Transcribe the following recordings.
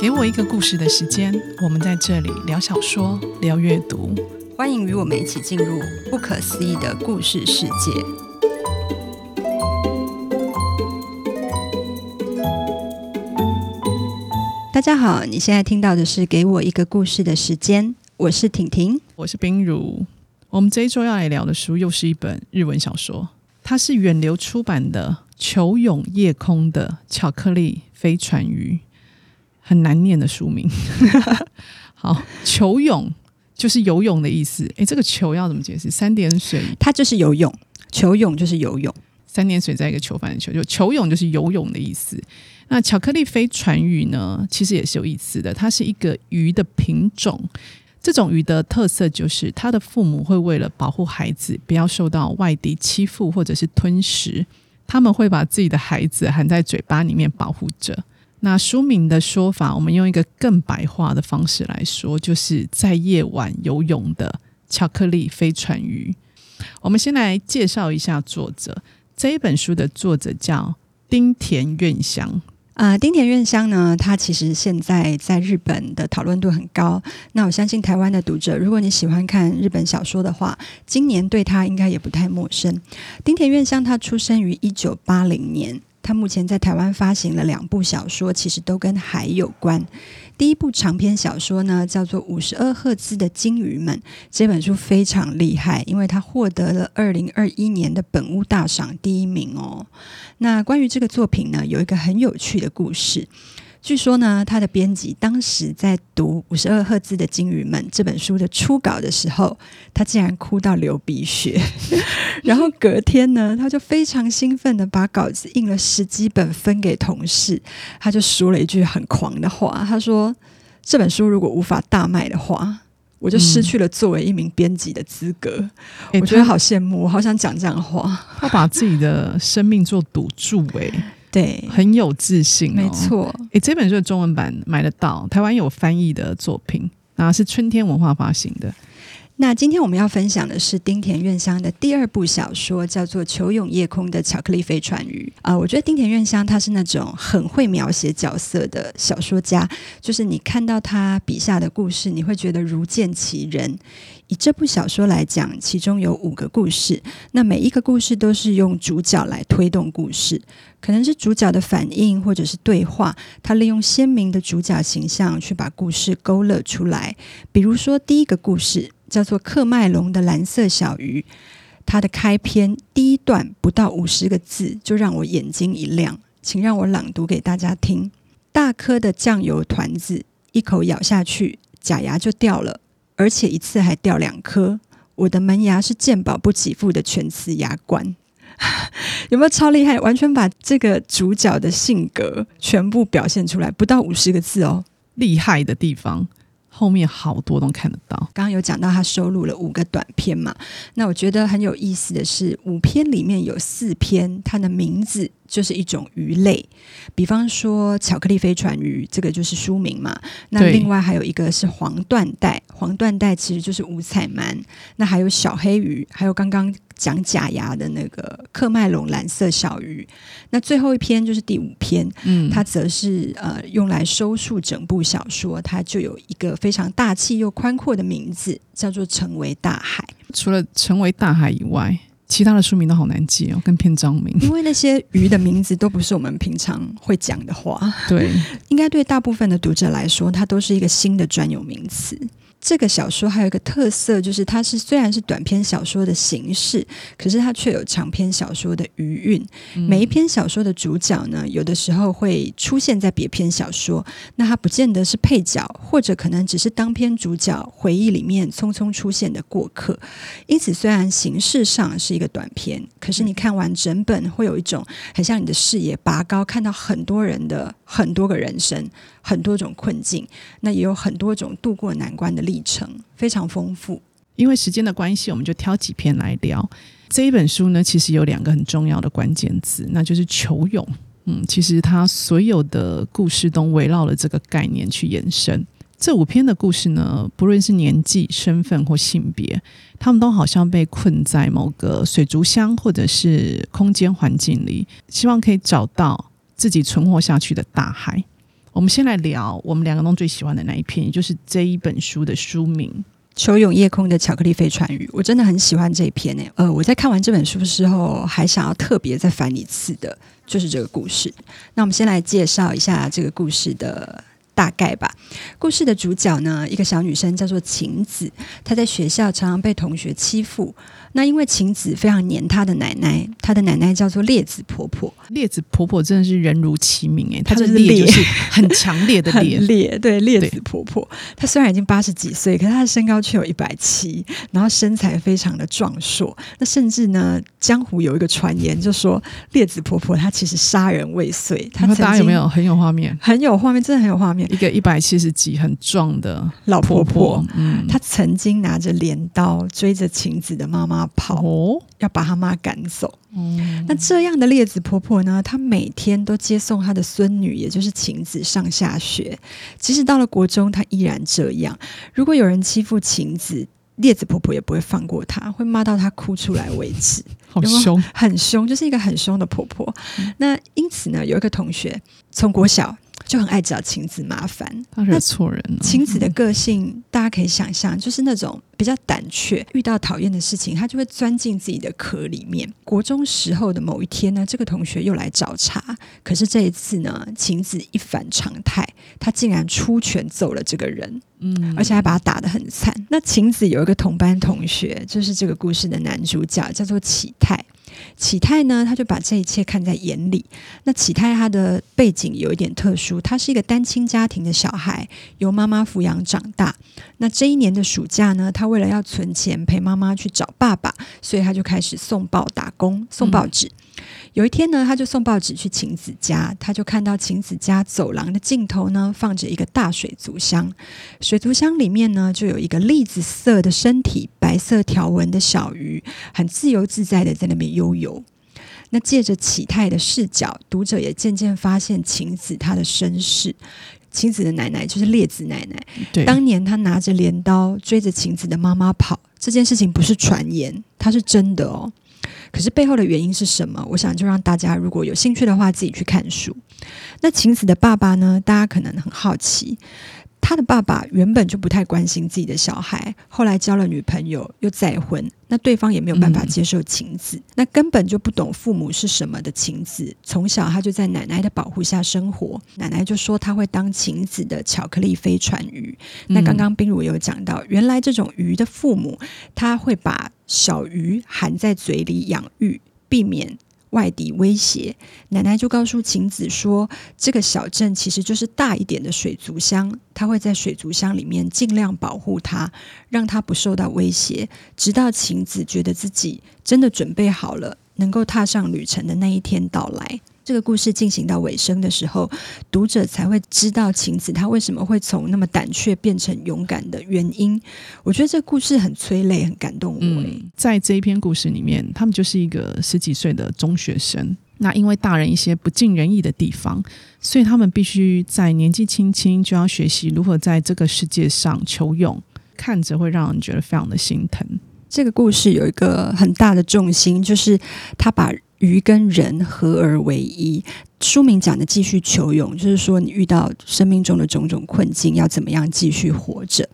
给我一个故事的时间，我们在这里聊小说，聊阅读，欢迎与我们一起进入不可思议的故事世界。大家好，你现在听到的是《给我一个故事的时间》，我是婷婷，我是冰如。我们这一周要来聊的书又是一本日文小说，它是远流出版的《球泳夜空的巧克力飞船鱼》，很难念的书名。好，球泳就是游泳的意思。诶，这个球要怎么解释？三点水，它就是游泳。球泳就是游泳，三点水在一个球，反的球，就球泳就是游泳的意思。那巧克力飞船鱼呢？其实也是有意思的，它是一个鱼的品种。这种鱼的特色就是，它的父母会为了保护孩子不要受到外敌欺负或者是吞食，他们会把自己的孩子含在嘴巴里面保护着。那书名的说法，我们用一个更白话的方式来说，就是在夜晚游泳的巧克力飞船鱼。我们先来介绍一下作者，这一本书的作者叫丁田院香。啊，丁田院香呢，他其实现在在日本的讨论度很高。那我相信台湾的读者，如果你喜欢看日本小说的话，今年对他应该也不太陌生。丁田院香他出生于一九八零年，他目前在台湾发行了两部小说，其实都跟海有关。第一部长篇小说呢，叫做《五十二赫兹的鲸鱼们》。这本书非常厉害，因为它获得了二零二一年的本屋大赏第一名哦。那关于这个作品呢，有一个很有趣的故事。据说呢，他的编辑当时在读《五十二赫兹的金鱼们》这本书的初稿的时候，他竟然哭到流鼻血。然后隔天呢，他就非常兴奋的把稿子印了十几本分给同事。他就说了一句很狂的话，他说：“这本书如果无法大卖的话，我就失去了作为一名编辑的资格。嗯”我觉得好羡慕，我好想讲这样的话。他把自己的生命做赌注，诶。对，很有自信哦，没错。诶，这本书的中文版买得到，台湾有翻译的作品，然后是春天文化发行的。那今天我们要分享的是丁田院香的第二部小说，叫做《球涌夜空的巧克力飞船鱼》啊、呃。我觉得丁田院香他是那种很会描写角色的小说家，就是你看到他笔下的故事，你会觉得如见其人。以这部小说来讲，其中有五个故事，那每一个故事都是用主角来推动故事，可能是主角的反应或者是对话，他利用鲜明的主角形象去把故事勾勒出来。比如说第一个故事。叫做喀麦隆的蓝色小鱼，它的开篇第一段不到五十个字，就让我眼睛一亮，请让我朗读给大家听。大颗的酱油团子，一口咬下去，假牙就掉了，而且一次还掉两颗。我的门牙是健保不给付的全瓷牙冠，有没有超厉害？完全把这个主角的性格全部表现出来，不到五十个字哦，厉害的地方。后面好多都看得到。刚刚有讲到他收录了五个短片嘛，那我觉得很有意思的是，五篇里面有四篇，他的名字就是一种鱼类，比方说巧克力飞船鱼，这个就是书名嘛。那另外还有一个是黄缎带，黄缎带其实就是五彩鳗。那还有小黑鱼，还有刚刚。讲假牙的那个克麦隆蓝色小鱼，那最后一篇就是第五篇，嗯，它则是呃用来收束整部小说，它就有一个非常大气又宽阔的名字，叫做《成为大海》。除了《成为大海》以外，其他的书名都好难记哦，跟篇章名，因为那些鱼的名字都不是我们平常会讲的话。对，应该对大部分的读者来说，它都是一个新的专有名词。这个小说还有一个特色，就是它是虽然是短篇小说的形式，可是它却有长篇小说的余韵。嗯。每一篇小说的主角呢，有的时候会出现在别篇小说，那它不见得是配角，或者可能只是当篇主角回忆里面匆匆出现的过客。因此，虽然形式上是一个短篇，可是你看完整本，会有一种很像你的视野拔高，看到很多人的很多个人生。很多种困境，那也有很多种度过难关的历程，非常丰富。因为时间的关系，我们就挑几篇来聊。这一本书呢，其实有两个很重要的关键词，那就是求泳。嗯，其实它所有的故事都围绕了这个概念去延伸。这五篇的故事呢，不论是年纪、身份或性别，他们都好像被困在某个水族箱或者是空间环境里，希望可以找到自己存活下去的大海。我们先来聊我们两个都最喜欢的那一篇，也就是这一本书的书名《球咏夜空的巧克力飞船语》。我真的很喜欢这一篇诶。呃，我在看完这本书的时候，还想要特别再翻一次的，就是这个故事。那我们先来介绍一下这个故事的。大概吧。故事的主角呢，一个小女生叫做晴子，她在学校常常被同学欺负。那因为晴子非常黏她的奶奶，她的奶奶叫做烈子婆婆。烈子婆婆真的是人如其名诶，她的烈就是很强烈的 烈，烈对烈子婆婆。她虽然已经八十几岁，可是她的身高却有一百七，然后身材非常的壮硕。那甚至呢，江湖有一个传言，就说烈子婆婆她其实杀人未遂。她大家有没有很有画面？很有画面，真的很有画面。一个一百七十几很壮的老婆婆，嗯，她曾经拿着镰刀追着晴子的妈妈。跑，要把他妈赶走。嗯，那这样的列子婆婆呢？她每天都接送她的孙女，也就是晴子上下学。即使到了国中，她依然这样。如果有人欺负晴子，列子婆婆也不会放过她，会骂到她哭出来为止。好凶，很凶，就是一个很凶的婆婆。嗯，那因此呢，有一个同学从国小。就很爱找晴子麻烦，他惹错人了。晴子的个性，大家可以想象，就是那种比较胆怯，遇到讨厌的事情，他就会钻进自己的壳里面。国中时候的某一天呢，这个同学又来找茬，可是这一次呢，晴子一反常态，他竟然出拳揍了这个人，嗯，而且还把他打得很惨。那晴子有一个同班同学，就是这个故事的男主角，叫做启泰。启泰呢，他就把这一切看在眼里。那启泰他的背景有一点特殊，他是一个单亲家庭的小孩，由妈妈抚养长大。那这一年的暑假呢，他为了要存钱陪妈妈去找爸爸，所以他就开始送报打工，送报纸。嗯有一天呢，他就送报纸去晴子家，他就看到晴子家走廊的尽头呢，放着一个大水族箱，水族箱里面呢，就有一个栗子色的身体、白色条纹的小鱼，很自由自在的在那边悠游。那借着启泰的视角，读者也渐渐发现晴子她的身世。晴子的奶奶就是烈子奶奶，对，当年她拿着镰刀追着晴子的妈妈跑，这件事情不是传言，它是真的哦。可是背后的原因是什么？我想就让大家如果有兴趣的话，自己去看书。那晴子的爸爸呢？大家可能很好奇。他的爸爸原本就不太关心自己的小孩，后来交了女朋友又再婚，那对方也没有办法接受晴子，嗯、那根本就不懂父母是什么的晴子，从小他就在奶奶的保护下生活，奶奶就说他会当晴子的巧克力飞船鱼。嗯、那刚刚冰如有讲到，原来这种鱼的父母他会把小鱼含在嘴里养育，避免。外敌威胁，奶奶就告诉晴子说：“这个小镇其实就是大一点的水族箱，她会在水族箱里面尽量保护她，让她不受到威胁，直到晴子觉得自己真的准备好了，能够踏上旅程的那一天到来。”这个故事进行到尾声的时候，读者才会知道晴子她为什么会从那么胆怯变成勇敢的原因。我觉得这个故事很催泪，很感动我。嗯，在这一篇故事里面，他们就是一个十几岁的中学生。那因为大人一些不尽人意的地方，所以他们必须在年纪轻轻就要学习如何在这个世界上求用，看着会让人觉得非常的心疼。这个故事有一个很大的重心，就是他把。鱼跟人合而为一，书名讲的继续求泳，就是说你遇到生命中的种种困境，要怎么样继续活着。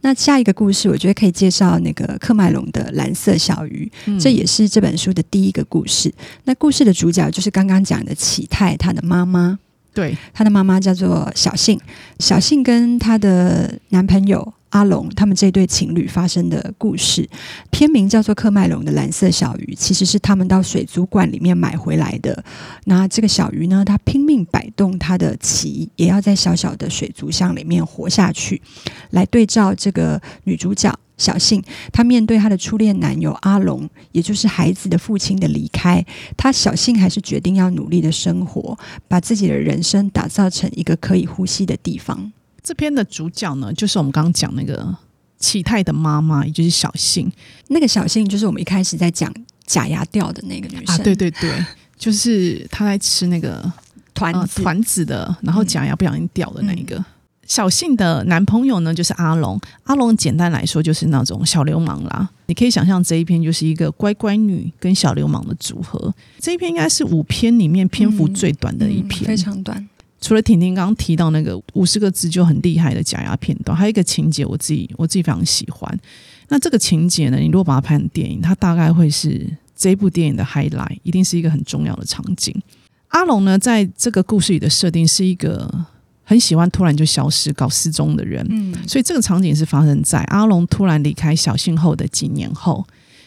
那下一个故事，我觉得可以介绍那个克麦隆的蓝色小鱼，嗯、这也是这本书的第一个故事。那故事的主角就是刚刚讲的启泰，他的妈妈，对，他的妈妈叫做小幸，小幸跟她的男朋友。阿龙他们这对情侣发生的故事，片名叫做《喀麦隆的蓝色小鱼》，其实是他们到水族馆里面买回来的。那这个小鱼呢，它拼命摆动它的鳍，也要在小小的水族箱里面活下去。来对照这个女主角小幸，她面对她的初恋男友阿龙，也就是孩子的父亲的离开，她小幸还是决定要努力的生活，把自己的人生打造成一个可以呼吸的地方。这篇的主角呢，就是我们刚刚讲那个启泰的妈妈，也就是小幸。那个小幸就是我们一开始在讲假牙掉的那个女生。啊，对对对，就是她在吃那个团团子的，然后假牙不小心掉的那一个。嗯、小信的男朋友呢，就是阿龙。阿龙简单来说就是那种小流氓啦。你可以想象这一篇就是一个乖乖女跟小流氓的组合。这一篇应该是五篇里面篇幅最短的一篇，嗯嗯、非常短。除了婷婷刚刚提到那个五十个字就很厉害的假牙片段，还有一个情节，我自己我自己非常喜欢。那这个情节呢，你如果把它拍成电影，它大概会是这部电影的 highlight，一定是一个很重要的场景。阿龙呢，在这个故事里的设定是一个很喜欢突然就消失、搞失踪的人。嗯，所以这个场景是发生在阿龙突然离开小信后的几年后。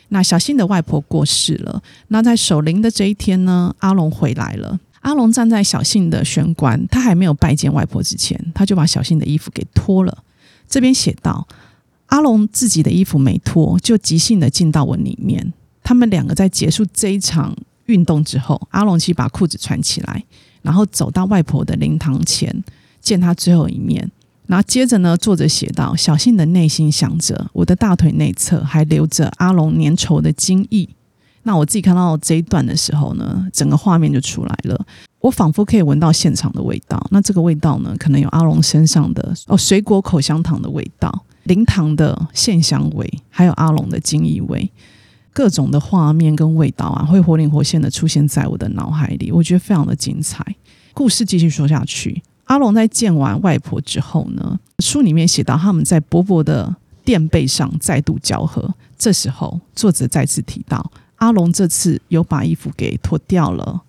那小信的外婆过世了，那在守灵的这一天呢，阿龙回来了。阿龙站在小信的玄关，他还没有拜见外婆之前，他就把小信的衣服给脱了。这边写道：阿龙自己的衣服没脱，就即兴的进到我里面。他们两个在结束这一场运动之后，阿龙去把裤子穿起来，然后走到外婆的灵堂前，见他最后一面。然后接着呢，作者写道：小信的内心想着，我的大腿内侧还留着阿龙粘稠的精液。那我自己看到这一段的时候呢，整个画面就出来了。我仿佛可以闻到现场的味道。那这个味道呢，可能有阿龙身上的哦水果口香糖的味道、灵堂的线香味，还有阿龙的精液味，各种的画面跟味道啊，会活灵活现的出现在我的脑海里。我觉得非常的精彩。故事继续说下去，阿龙在见完外婆之后呢，书里面写到他们在伯伯的垫背上再度交合。这时候，作者再次提到。阿龙这次有把衣服给脱掉了，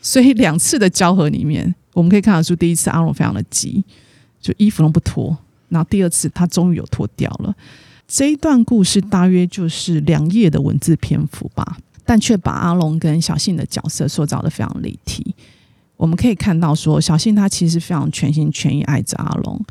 所以两次的交合里面，我们可以看得出，第一次阿龙非常的急，就衣服都不脱，然后第二次他终于有脱掉了。这一段故事大约就是两页的文字篇幅吧，但却把阿龙跟小信的角色塑造得非常立体。我们可以看到说，小信他其实非常全心全意爱着阿龙，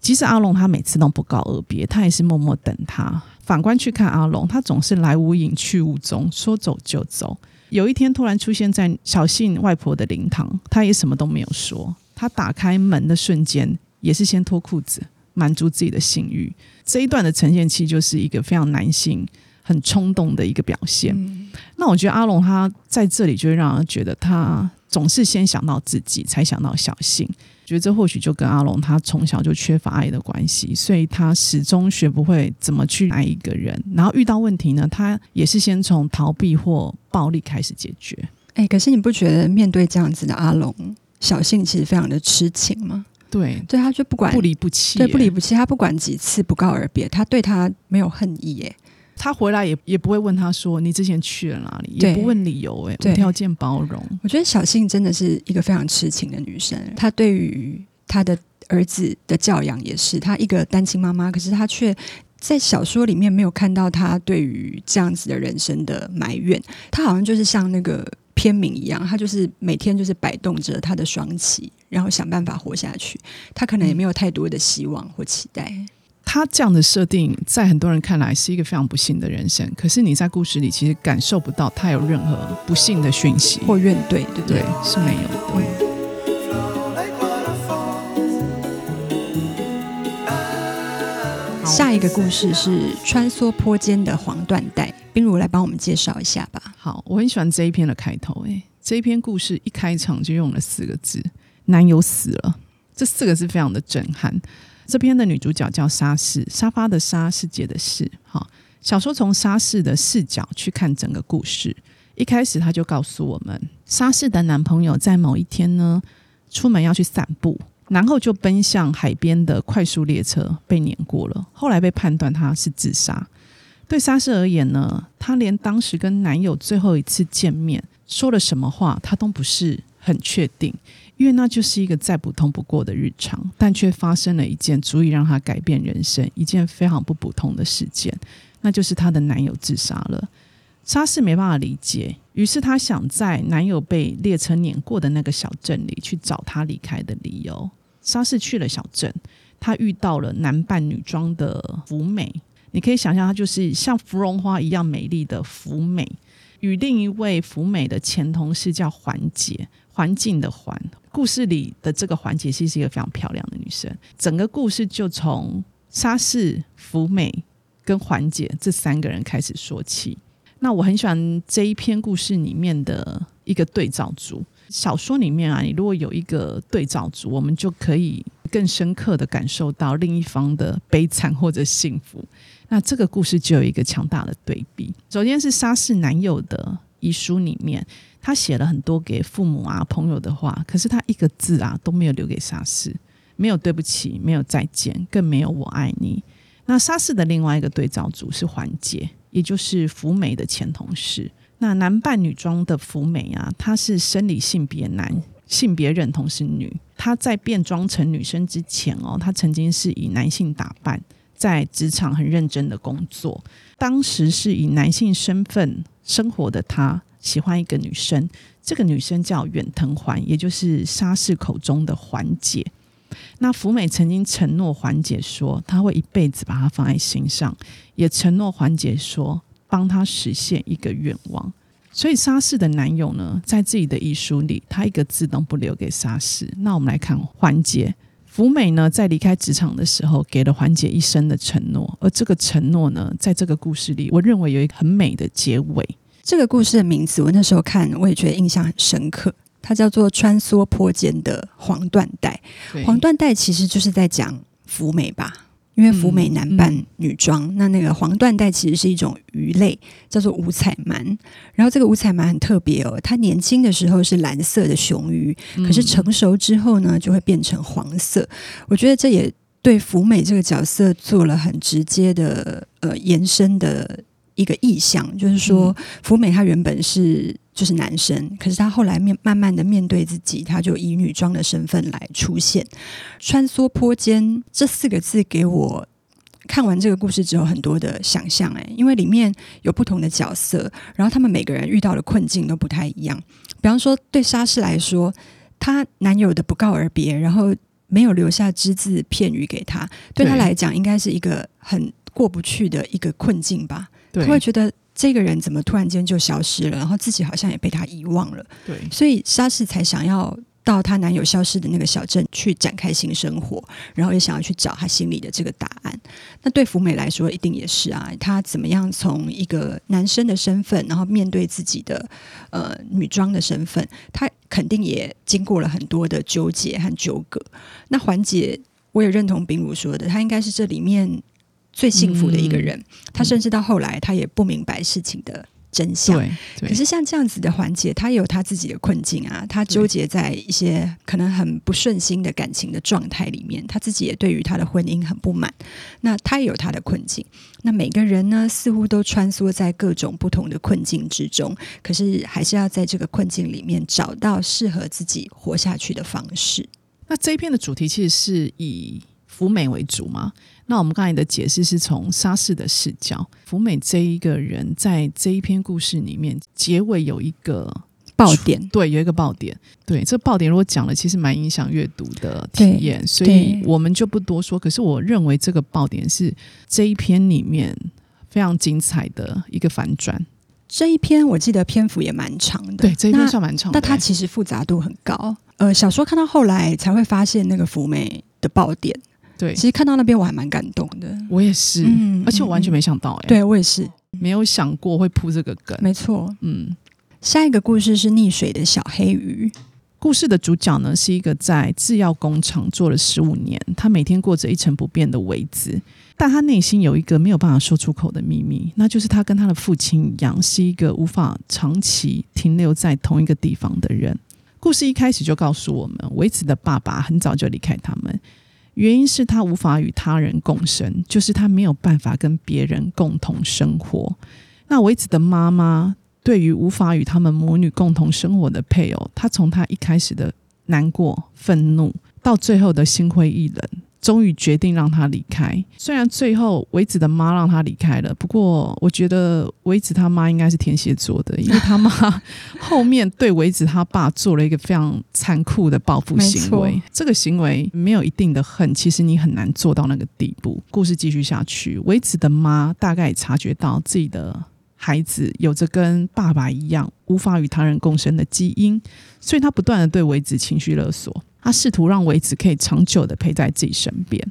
即使阿龙他每次都不告而别，他也是默默等他。反观去看阿龙，他总是来无影去无踪，说走就走。有一天突然出现在小信外婆的灵堂，他也什么都没有说。他打开门的瞬间，也是先脱裤子，满足自己的性欲。这一段的呈现期就是一个非常男性、很冲动的一个表现。嗯、那我觉得阿龙他在这里就会让人觉得他总是先想到自己，才想到小信。觉得这或许就跟阿龙他从小就缺乏爱的关系，所以他始终学不会怎么去爱一个人。然后遇到问题呢，他也是先从逃避或暴力开始解决。哎，可是你不觉得面对这样子的阿龙，小信其实非常的痴情吗？对，对，他就不管不离不弃，对，不离不弃。他不管几次不告而别，他对他没有恨意耶。他回来也也不会问他说，你之前去了哪里，也不问理由，哎，无条件包容。我觉得小信真的是一个非常痴情的女生。她对于她的儿子的教养也是，她一个单亲妈妈，可是她却在小说里面没有看到她对于这样子的人生的埋怨。她好像就是像那个片名一样，她就是每天就是摆动着她的双旗，然后想办法活下去。她可能也没有太多的希望或期待。他这样的设定，在很多人看来是一个非常不幸的人生。可是你在故事里其实感受不到他有任何不幸的讯息或怨怼，对不对？对，是没有的。下一个故事是穿梭坡间的黄缎带，冰如来帮我们介绍一下吧。好，我很喜欢这一篇的开头。哎，这一篇故事一开场就用了四个字：“男友死了”，这四个字非常的震撼。这篇的女主角叫沙士，沙发的沙，世界的世。好，小说从沙士的视角去看整个故事。一开始，她就告诉我们，沙士的男朋友在某一天呢，出门要去散步，然后就奔向海边的快速列车被碾过了，后来被判断他是自杀。对沙士而言呢，她连当时跟男友最后一次见面说了什么话，她都不是很确定。因为那就是一个再普通不过的日常，但却发生了一件足以让她改变人生、一件非常不普通的事件，那就是她的男友自杀了。莎士没办法理解，于是她想在男友被列车碾过的那个小镇里去找他离开的理由。莎士去了小镇，她遇到了男扮女装的福美，你可以想象，她就是像芙蓉花一样美丽的福美，与另一位福美的前同事叫环姐。环境的环，故事里的这个环姐其实是一个非常漂亮的女生。整个故事就从莎士、福美跟环姐这三个人开始说起。那我很喜欢这一篇故事里面的一个对照组。小说里面啊，你如果有一个对照组，我们就可以更深刻的感受到另一方的悲惨或者幸福。那这个故事就有一个强大的对比。首先是莎士男友的遗书里面。他写了很多给父母啊、朋友的话，可是他一个字啊都没有留给沙士，没有对不起，没有再见，更没有我爱你。那沙士的另外一个对照组是环姐，也就是福美的前同事。那男扮女装的福美啊，她是生理性别男，性别认同是女。她在变装成女生之前哦，她曾经是以男性打扮，在职场很认真的工作。当时是以男性身份生活的她，喜欢一个女生，这个女生叫远藤环，也就是沙士口中的环姐。那福美曾经承诺环姐说，她会一辈子把她放在心上，也承诺环姐说。帮他实现一个愿望，所以沙士的男友呢，在自己的遗书里，他一个字都不留给沙士。那我们来看环姐，福美呢，在离开职场的时候，给了环姐一生的承诺，而这个承诺呢，在这个故事里，我认为有一个很美的结尾。这个故事的名字，我那时候看，我也觉得印象很深刻，它叫做《穿梭坡间的黄缎带》。黄缎带其实就是在讲福美吧。因为福美男扮女装，嗯嗯、那那个黄缎带其实是一种鱼类，叫做五彩鳗。然后这个五彩鳗很特别哦，它年轻的时候是蓝色的雄鱼，嗯、可是成熟之后呢，就会变成黄色。我觉得这也对福美这个角色做了很直接的呃延伸的一个意象，就是说福美他原本是。就是男生，可是他后来面慢慢的面对自己，他就以女装的身份来出现。穿梭坡间这四个字给我看完这个故事之后很多的想象哎，因为里面有不同的角色，然后他们每个人遇到的困境都不太一样。比方说对沙士来说，她男友的不告而别，然后没有留下只字片语给他，对他来讲应该是一个很过不去的一个困境吧？他会觉得。这个人怎么突然间就消失了？然后自己好像也被他遗忘了。对，所以莎士才想要到她男友消失的那个小镇去展开新生活，然后也想要去找她心里的这个答案。那对福美来说，一定也是啊。她怎么样从一个男生的身份，然后面对自己的呃女装的身份，她肯定也经过了很多的纠结和纠葛。那环姐，我也认同冰如说的，她应该是这里面。最幸福的一个人，嗯、他甚至到后来，他也不明白事情的真相。对，可是像这样子的环节，他也有他自己的困境啊，他纠结在一些可能很不顺心的感情的状态里面，他自己也对于他的婚姻很不满。那他也有他的困境。那每个人呢，似乎都穿梭在各种不同的困境之中，可是还是要在这个困境里面找到适合自己活下去的方式。那这一篇的主题其实是以福美为主吗？那我们刚才的解释是从沙士的视角，福美这一个人在这一篇故事里面结尾有一个爆点，对，有一个爆点，对，这个爆点如果讲了，其实蛮影响阅读的体验，所以我们就不多说。可是我认为这个爆点是这一篇里面非常精彩的一个反转。这一篇我记得篇幅也蛮长的，对，这一篇算蛮长的，但它其实复杂度很高。呃，小说看到后来才会发现那个福美的爆点。对，其实看到那边我还蛮感动的。我也是，嗯、而且我完全没想到、欸，哎，对我也是没有想过会铺这个梗。没错，嗯，下一个故事是溺水的小黑鱼。故事的主角呢是一个在制药工厂做了十五年，他每天过着一成不变的维子，但他内心有一个没有办法说出口的秘密，那就是他跟他的父亲一样，是一个无法长期停留在同一个地方的人。故事一开始就告诉我们，维子的爸爸很早就离开他们。原因是他无法与他人共生，就是他没有办法跟别人共同生活。那维子的妈妈对于无法与他们母女共同生活的配偶，她从她一开始的难过、愤怒，到最后的心灰意冷。终于决定让他离开。虽然最后维子的妈让他离开了，不过我觉得维子他妈应该是天蝎座的，因为他妈后面对维子他爸做了一个非常残酷的报复行为。这个行为没有一定的恨，其实你很难做到那个地步。故事继续下去，维子的妈大概察觉到自己的孩子有着跟爸爸一样无法与他人共生的基因，所以他不断的对维子情绪勒索。他试图让维子可以长久的陪在自己身边。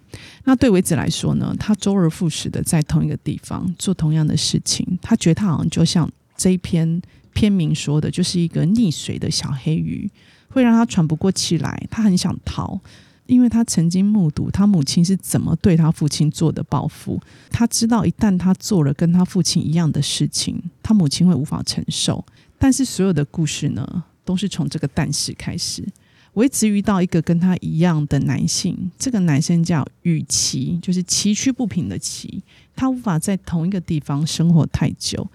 那对维子来说呢？他周而复始的在同一个地方做同样的事情。他觉得他好像就像这一篇篇名说的，就是一个溺水的小黑鱼，会让他喘不过气来。他很想逃，因为他曾经目睹他母亲是怎么对他父亲做的报复。他知道一旦他做了跟他父亲一样的事情，他母亲会无法承受。但是所有的故事呢，都是从这个但是开始。维子遇到一个跟他一样的男性，这个男生叫宇崎，就是崎岖不平的崎。他无法在同一个地方生活太久。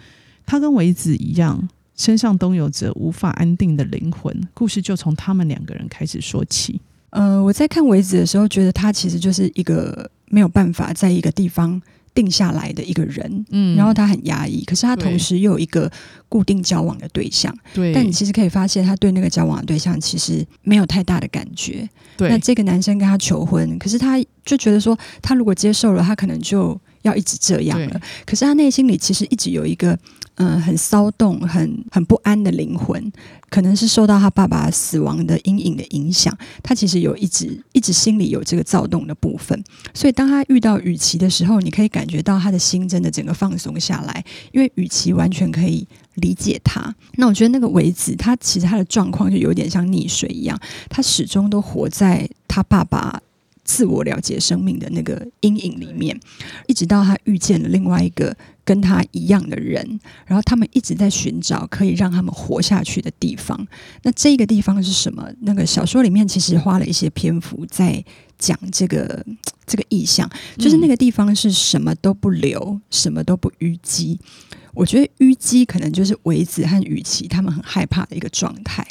他跟维子一样，身上都有着无法安定的灵魂。故事就从他们两个人开始说起。呃，我在看维子的时候，觉得他其实就是一个没有办法在一个地方定下来的一个人，嗯，然后他很压抑，可是他同时又有一个固定交往的对象，对。但你其实可以发现，他对那个交往的对象其实没有太大的感觉，对。那这个男生跟他求婚，可是他就觉得说，他如果接受了，他可能就要一直这样了。可是他内心里其实一直有一个。嗯，很骚动、很很不安的灵魂，可能是受到他爸爸死亡的阴影的影响。他其实有一直一直心里有这个躁动的部分，所以当他遇到雨琦的时候，你可以感觉到他的心真的整个放松下来，因为雨琦完全可以理解他。那我觉得那个维子，他其实他的状况就有点像溺水一样，他始终都活在他爸爸自我了解生命的那个阴影里面，一直到他遇见了另外一个。跟他一样的人，然后他们一直在寻找可以让他们活下去的地方。那这个地方是什么？那个小说里面其实花了一些篇幅在讲这个这个意象，就是那个地方是什么都不留，什么都不淤积。我觉得淤积可能就是维子和雨琦他们很害怕的一个状态。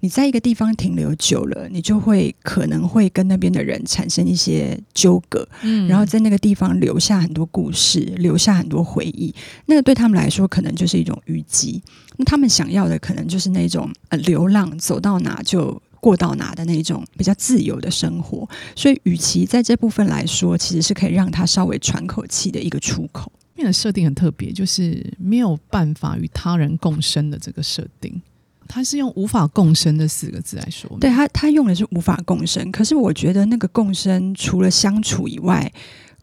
你在一个地方停留久了，你就会可能会跟那边的人产生一些纠葛，嗯，然后在那个地方留下很多故事，留下很多回忆。那个对他们来说，可能就是一种淤积。那他们想要的，可能就是那种呃流浪，走到哪就过到哪的那种比较自由的生活。所以，与其在这部分来说，其实是可以让他稍微喘口气的一个出口。里面的设定很特别，就是没有办法与他人共生的这个设定，他是用“无法共生”这四个字来说。对他，他用的是“无法共生”，可是我觉得那个共生除了相处以外，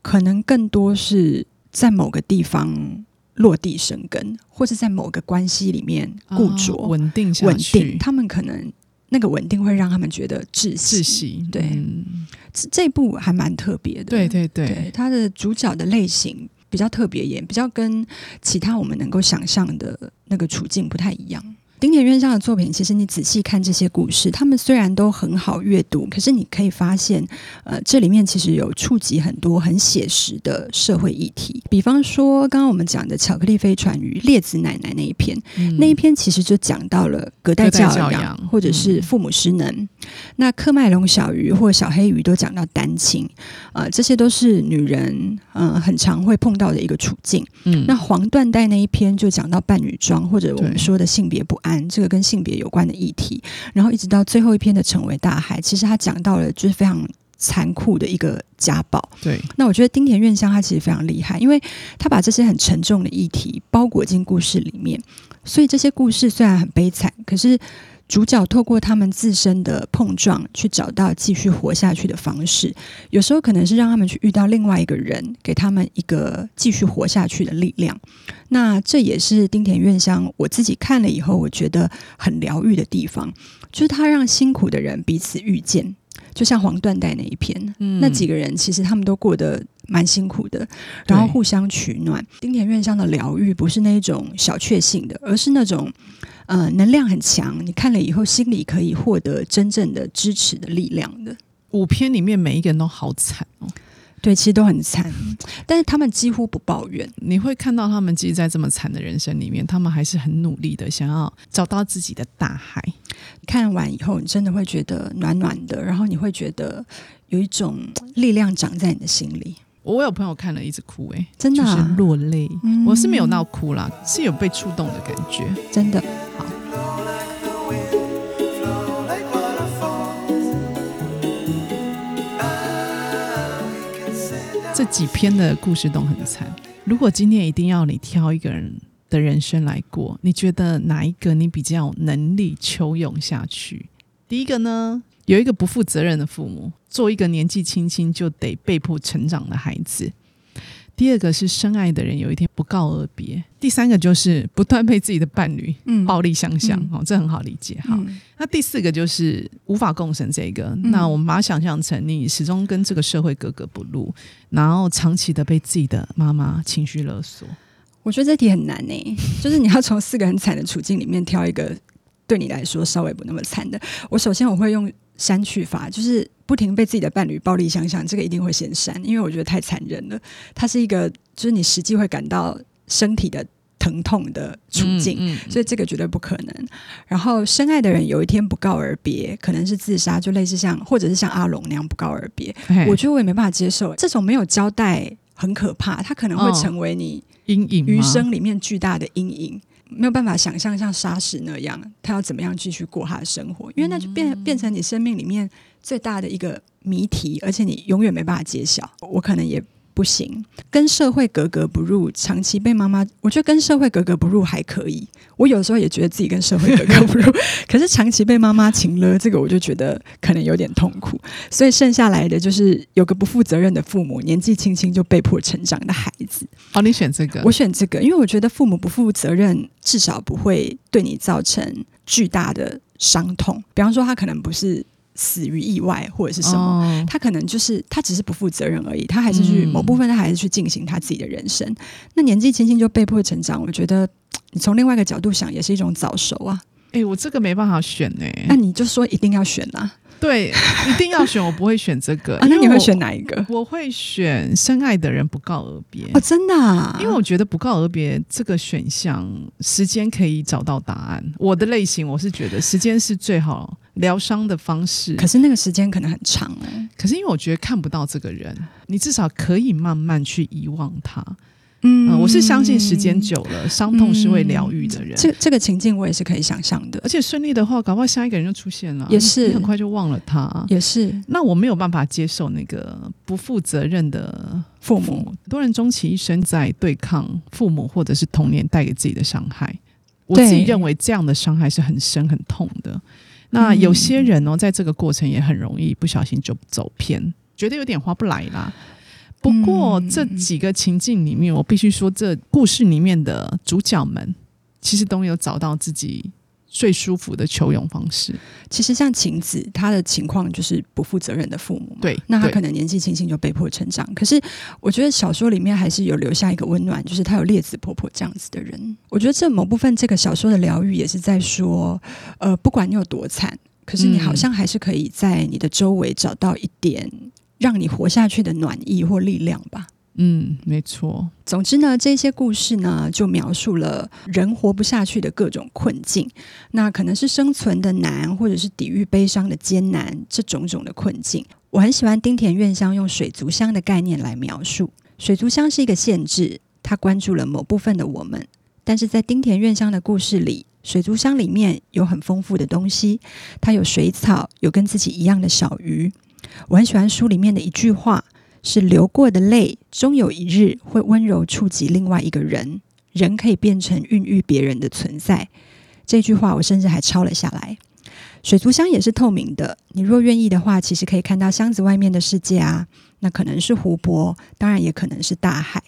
可能更多是在某个地方落地生根，或是在某个关系里面固着、哦、稳定下去。稳定，他们可能那个稳定会让他们觉得窒息。窒息，对，嗯、这部还蛮特别的。对对对，对，他的主角的类型。比较特别，也比较跟其他我们能够想象的那个处境不太一样。町田院香的作品，其实你仔细看这些故事，他们虽然都很好阅读，可是你可以发现，呃，这里面其实有触及很多很写实的社会议题。比方说，刚刚我们讲的《巧克力飞船与列子奶奶那一篇，嗯、那一篇其实就讲到了隔代教养，或者是父母失能。嗯、那科麦隆小鱼或小黑鱼都讲到单亲，呃，这些都是女人嗯、呃、很常会碰到的一个处境。嗯，那黄缎带那一篇就讲到扮女装或者我们说的性别不安。这个跟性别有关的议题，然后一直到最后一篇的《成为大海》，其实他讲到了就是非常残酷的一个家暴。对，那我觉得丁田院香他其实非常厉害，因为他把这些很沉重的议题包裹进故事里面，所以这些故事虽然很悲惨，可是。主角透过他们自身的碰撞，去找到继续活下去的方式。有时候可能是让他们去遇到另外一个人，给他们一个继续活下去的力量。那这也是丁田院香我自己看了以后，我觉得很疗愈的地方，就是他让辛苦的人彼此遇见。就像黄缎带那一篇，嗯、那几个人其实他们都过得蛮辛苦的，然后互相取暖。丁田院香的疗愈不是那种小确幸的，而是那种。呃，能量很强，你看了以后心里可以获得真正的支持的力量的。五篇里面每一个人都好惨哦，对，其实都很惨，但是他们几乎不抱怨。你会看到他们其实，在这么惨的人生里面，他们还是很努力的，想要找到自己的大海。看完以后，你真的会觉得暖暖的，然后你会觉得有一种力量长在你的心里。我有朋友看了一直哭，欸，哎，真的，啊，就是落泪。嗯，我是没有闹哭啦，是有被触动的感觉，真的。几篇的故事都很惨。如果今天一定要你挑一个人的人生来过，你觉得哪一个你比较有能力求永下去？第一个呢？有一个不负责任的父母，做一个年纪轻轻就得被迫成长的孩子。第二个是深爱的人有一天不告而别。第三个就是不断被自己的伴侣暴力相向，哦、嗯，这很好理解。好，嗯、那第四个就是无法共生。这个，嗯、那我们把它想象成你始终跟这个社会格格不入，然后长期的被自己的妈妈情绪勒索。我觉得这题很难呢、欸，就是你要从四个很惨的处境里面挑一个对你来说稍微不那么惨的。我首先我会用删去法，就是不停被自己的伴侣暴力相向，这个一定会先删，因为我觉得太残忍了。它是一个，就是你实际会感到身体的。疼痛的处境，嗯嗯、所以这个绝对不可能。然后深爱的人有一天不告而别，可能是自杀，就类似像或者是像阿龙那样不告而别。我觉得我也没办法接受这种没有交代，很可怕。它可能会成为你阴影余生里面巨大的阴影，没有办法想象像沙石那样，他要怎么样继续过他的生活，因为那就变变成你生命里面最大的一个谜题，而且你永远没办法揭晓。我可能也。不行，跟社会格格不入，长期被妈妈，我觉得跟社会格格不入还可以。我有时候也觉得自己跟社会格格不入，可是长期被妈妈请了，这个我就觉得可能有点痛苦。所以剩下来的就是有个不负责任的父母，年纪轻轻就被迫成长的孩子。哦，你选这个？我选这个，因为我觉得父母不负责任，至少不会对你造成巨大的伤痛。比方说，他可能不是。死于意外或者是什么，哦、他可能就是他只是不负责任而已，他还是去、嗯、某部分，他还是去进行他自己的人生。那年纪轻轻就被迫成长，我觉得你从另外一个角度想，也是一种早熟啊。哎、欸，我这个没办法选哎、欸，那你就说一定要选啊？对，一定要选，我不会选这个。啊、那你会选哪一个？我会选深爱的人不告而别。哦，真的、啊？因为我觉得不告而别这个选项，时间可以找到答案。我的类型，我是觉得时间是最好疗伤的方式。可是那个时间可能很长哦。可是因为我觉得看不到这个人，你至少可以慢慢去遗忘他。嗯，嗯，我是相信时间久了，伤痛是会疗愈的人。这这个情境我也是可以想象的，而且顺利的话，搞不好下一个人就出现了，也是很快就忘了他。也是，那我没有办法接受那个不负责任的父母。父母很多人终其一生在对抗父母或者是童年带给自己的伤害，我自己认为这样的伤害是很深很痛的。那有些人哦，在这个过程也很容易不小心就走偏，觉得有点划不来啦。不过这几个情境里面，我必须说，这故事里面的主角们其实都有找到自己最舒服的求永方式。其实像晴子，她的情况就是不负责任的父母，对，那她可能年纪轻轻就被迫成长。可是我觉得小说里面还是有留下一个温暖，就是她有烈子婆婆这样子的人。我觉得这某部分这个小说的疗愈也是在说，呃，不管你有多惨，可是你好像还是可以在你的周围找到一点。让你活下去的暖意或力量吧。嗯，没错。总之呢，这些故事呢，就描述了人活不下去的各种困境。那可能是生存的难，或者是抵御悲伤的艰难，这种种的困境。我很喜欢丁田院香用水族箱的概念来描述。水族箱是一个限制，它关注了某部分的我们。但是在丁田院香的故事里，水族箱里面有很丰富的东西，它有水草，有跟自己一样的小鱼。我很喜欢书里面的一句话，是流过的泪，终有一日会温柔触及另外一个人，人可以变成孕育别人的存在。这句话我甚至还抄了下来。水族箱也是透明的，你若愿意的话，其实可以看到箱子外面的世界啊。那可能是湖泊，当然也可能是大海。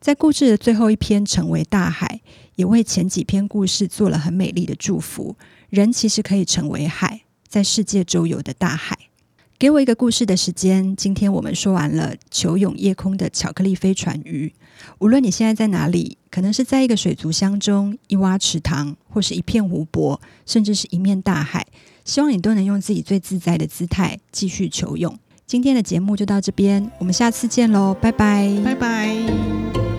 在故事的最后一篇成为大海，也为前几篇故事做了很美丽的祝福。人其实可以成为海，在世界周游的大海。给我一个故事的时间。今天我们说完了球泳夜空的巧克力飞船鱼。无论你现在在哪里，可能是在一个水族箱中、一洼池塘，或是一片湖泊，甚至是一面大海。希望你都能用自己最自在的姿态继续球泳。今天的节目就到这边，我们下次见喽，拜拜，拜拜。